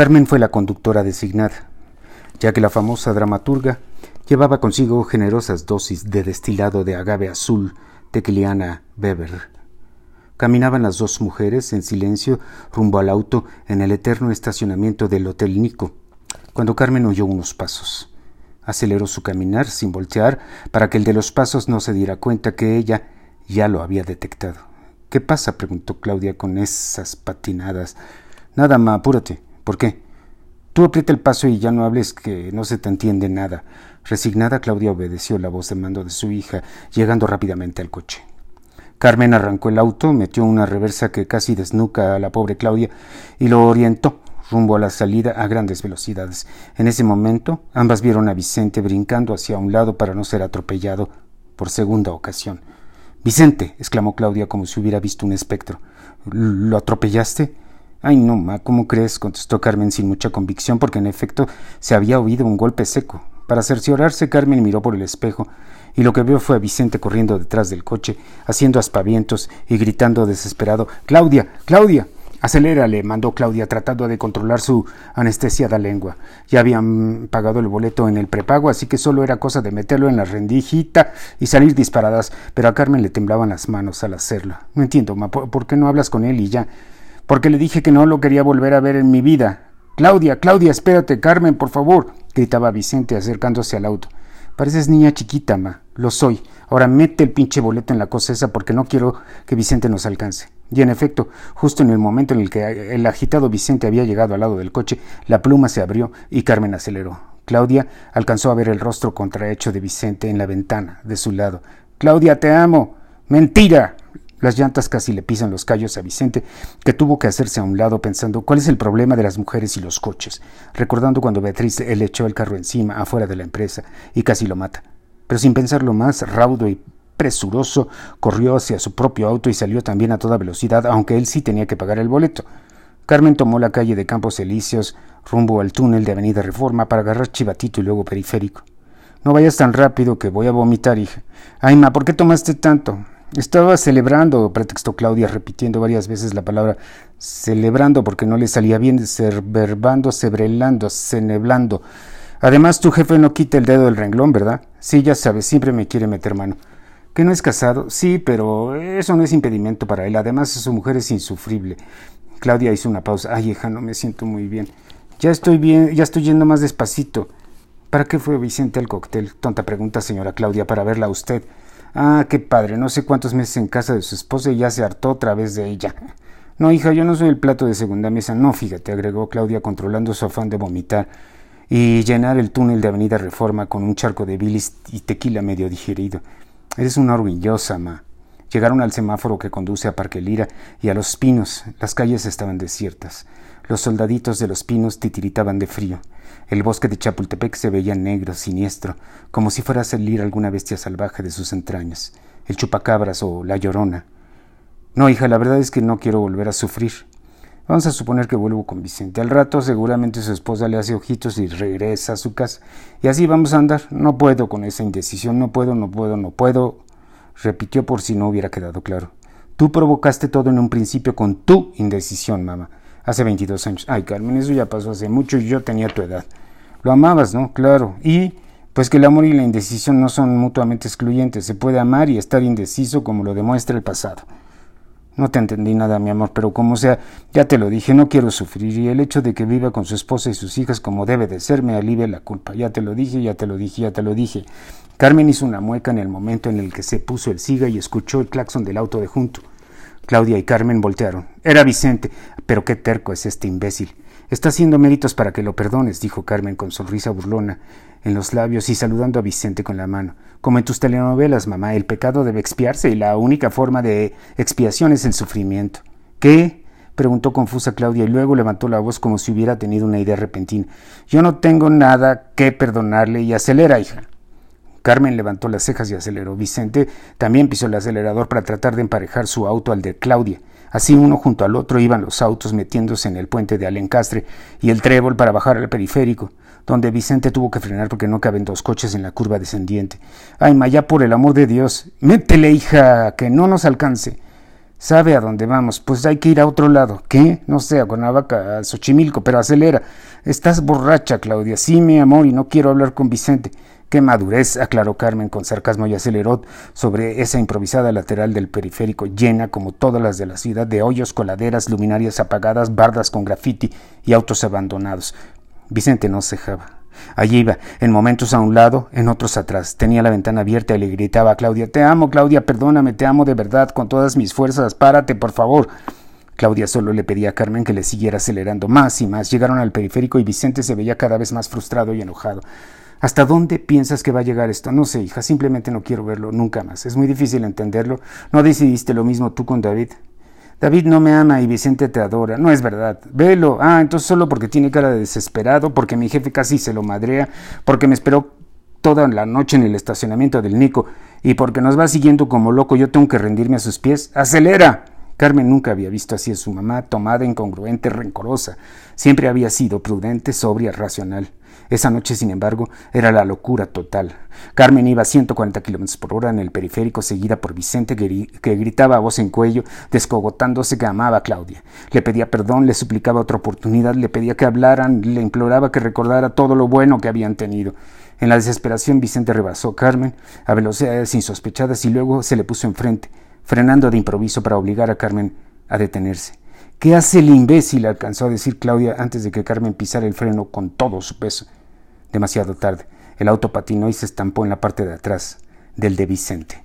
Carmen fue la conductora designada, ya que la famosa dramaturga llevaba consigo generosas dosis de destilado de agave azul de Kiliana Weber. Caminaban las dos mujeres en silencio rumbo al auto en el eterno estacionamiento del Hotel Nico, cuando Carmen oyó unos pasos. Aceleró su caminar sin voltear para que el de los pasos no se diera cuenta que ella ya lo había detectado. ¿Qué pasa? preguntó Claudia con esas patinadas. Nada, ma, apúrate. ¿Por qué? Tú aprieta el paso y ya no hables que no se te entiende nada. Resignada, Claudia obedeció la voz de mando de su hija, llegando rápidamente al coche. Carmen arrancó el auto, metió una reversa que casi desnuca a la pobre Claudia y lo orientó rumbo a la salida a grandes velocidades. En ese momento, ambas vieron a Vicente brincando hacia un lado para no ser atropellado por segunda ocasión. Vicente, exclamó Claudia como si hubiera visto un espectro. ¿Lo atropellaste? Ay, no, ma, ¿cómo crees? contestó Carmen sin mucha convicción, porque en efecto se había oído un golpe seco. Para cerciorarse, Carmen miró por el espejo y lo que vio fue a Vicente corriendo detrás del coche, haciendo aspavientos y gritando desesperado Claudia, Claudia. Acelérale, mandó Claudia, tratando de controlar su anestesiada lengua. Ya habían pagado el boleto en el prepago, así que solo era cosa de meterlo en la rendijita y salir disparadas, pero a Carmen le temblaban las manos al hacerlo. No entiendo, ma, ¿por qué no hablas con él y ya? Porque le dije que no lo quería volver a ver en mi vida. Claudia, Claudia, espérate, Carmen, por favor, gritaba Vicente acercándose al auto. Pareces niña chiquita, ma. Lo soy. Ahora mete el pinche boleto en la cosa esa porque no quiero que Vicente nos alcance. Y en efecto, justo en el momento en el que el agitado Vicente había llegado al lado del coche, la pluma se abrió y Carmen aceleró. Claudia alcanzó a ver el rostro contrahecho de Vicente en la ventana de su lado. Claudia, te amo. Mentira. Las llantas casi le pisan los callos a Vicente, que tuvo que hacerse a un lado pensando cuál es el problema de las mujeres y los coches, recordando cuando Beatriz le echó el carro encima afuera de la empresa y casi lo mata. Pero sin pensarlo más, raudo y presuroso, corrió hacia su propio auto y salió también a toda velocidad, aunque él sí tenía que pagar el boleto. Carmen tomó la calle de Campos Elíseos rumbo al túnel de Avenida Reforma para agarrar Chivatito y luego Periférico. No vayas tan rápido que voy a vomitar, hija. Ay, ma, ¿por qué tomaste tanto? Estaba celebrando, pretextó Claudia, repitiendo varias veces la palabra celebrando porque no le salía bien, verbando, sebrelando, ceneblando. Además, tu jefe no quita el dedo del renglón, ¿verdad? Sí, ya sabes, siempre me quiere meter mano. ¿Que no es casado? Sí, pero eso no es impedimento para él. Además, su mujer es insufrible. Claudia hizo una pausa. Ay, hija, no me siento muy bien. Ya estoy bien, ya estoy yendo más despacito. ¿Para qué fue Vicente al cóctel? Tonta pregunta, señora Claudia, para verla a usted. Ah, qué padre, no sé cuántos meses en casa de su esposa y ya se hartó otra vez de ella. No, hija, yo no soy el plato de segunda mesa. No, fíjate, agregó Claudia controlando su afán de vomitar y llenar el túnel de Avenida Reforma con un charco de bilis y tequila medio digerido. Eres una orgullosa, ma. Llegaron al semáforo que conduce a Parque Lira y a Los Pinos. Las calles estaban desiertas. Los soldaditos de los pinos titiritaban de frío. El bosque de Chapultepec se veía negro, siniestro, como si fuera a salir alguna bestia salvaje de sus entrañas, el chupacabras o la llorona. No, hija, la verdad es que no quiero volver a sufrir. Vamos a suponer que vuelvo con Vicente. Al rato seguramente su esposa le hace ojitos y regresa a su casa. Y así vamos a andar. No puedo con esa indecisión. No puedo, no puedo, no puedo. Repitió por si no hubiera quedado claro. Tú provocaste todo en un principio con tu indecisión, mamá. Hace 22 años. Ay, Carmen, eso ya pasó hace mucho y yo tenía tu edad. Lo amabas, ¿no? Claro. Y pues que el amor y la indecisión no son mutuamente excluyentes. Se puede amar y estar indeciso como lo demuestra el pasado. No te entendí nada, mi amor, pero como sea, ya te lo dije, no quiero sufrir y el hecho de que viva con su esposa y sus hijas como debe de ser me alivia la culpa. Ya te lo dije, ya te lo dije, ya te lo dije. Carmen hizo una mueca en el momento en el que se puso el siga y escuchó el claxon del auto de junto. Claudia y Carmen voltearon. Era Vicente. Pero qué terco es este imbécil. Está haciendo méritos para que lo perdones, dijo Carmen con sonrisa burlona en los labios y saludando a Vicente con la mano. Como en tus telenovelas, mamá, el pecado debe expiarse y la única forma de expiación es el sufrimiento. ¿Qué? preguntó confusa Claudia y luego levantó la voz como si hubiera tenido una idea repentina. Yo no tengo nada que perdonarle y acelera, hija. Carmen levantó las cejas y aceleró. Vicente también pisó el acelerador para tratar de emparejar su auto al de Claudia. Así uno junto al otro iban los autos metiéndose en el puente de Alencastre y el trébol para bajar al periférico, donde Vicente tuvo que frenar porque no caben dos coches en la curva descendiente. Ay, Maya, por el amor de Dios, métele, hija, que no nos alcance. Sabe a dónde vamos, pues hay que ir a otro lado. ¿Qué? No sé, a Cuernavaca, a Xochimilco, pero acelera. Estás borracha, Claudia. Sí, mi amor, y no quiero hablar con Vicente. Qué madurez, aclaró Carmen con sarcasmo y aceleró sobre esa improvisada lateral del periférico, llena, como todas las de la ciudad, de hoyos, coladeras, luminarias apagadas, bardas con grafiti y autos abandonados. Vicente no cejaba. Allí iba, en momentos a un lado, en otros atrás. Tenía la ventana abierta y le gritaba a Claudia Te amo, Claudia, perdóname, te amo de verdad, con todas mis fuerzas, párate, por favor. Claudia solo le pedía a Carmen que le siguiera acelerando más y más. Llegaron al periférico y Vicente se veía cada vez más frustrado y enojado. ¿Hasta dónde piensas que va a llegar esto? No sé, hija, simplemente no quiero verlo nunca más. Es muy difícil entenderlo. ¿No decidiste lo mismo tú con David? David no me ama y Vicente te adora. No es verdad. Velo. Ah, entonces solo porque tiene cara de desesperado, porque mi jefe casi se lo madrea, porque me esperó toda la noche en el estacionamiento del Nico y porque nos va siguiendo como loco yo tengo que rendirme a sus pies. ¡Acelera! Carmen nunca había visto así a su mamá, tomada, incongruente, rencorosa. Siempre había sido prudente, sobria, racional. Esa noche, sin embargo, era la locura total. Carmen iba a 140 kilómetros por hora en el periférico, seguida por Vicente, que gritaba a voz en cuello, descogotándose que amaba a Claudia. Le pedía perdón, le suplicaba otra oportunidad, le pedía que hablaran, le imploraba que recordara todo lo bueno que habían tenido. En la desesperación, Vicente rebasó a Carmen a velocidades insospechadas y luego se le puso enfrente, frenando de improviso para obligar a Carmen a detenerse. ¿Qué hace el imbécil? alcanzó a decir Claudia antes de que Carmen pisara el freno con todo su peso. Demasiado tarde. El auto patinó y se estampó en la parte de atrás del de Vicente.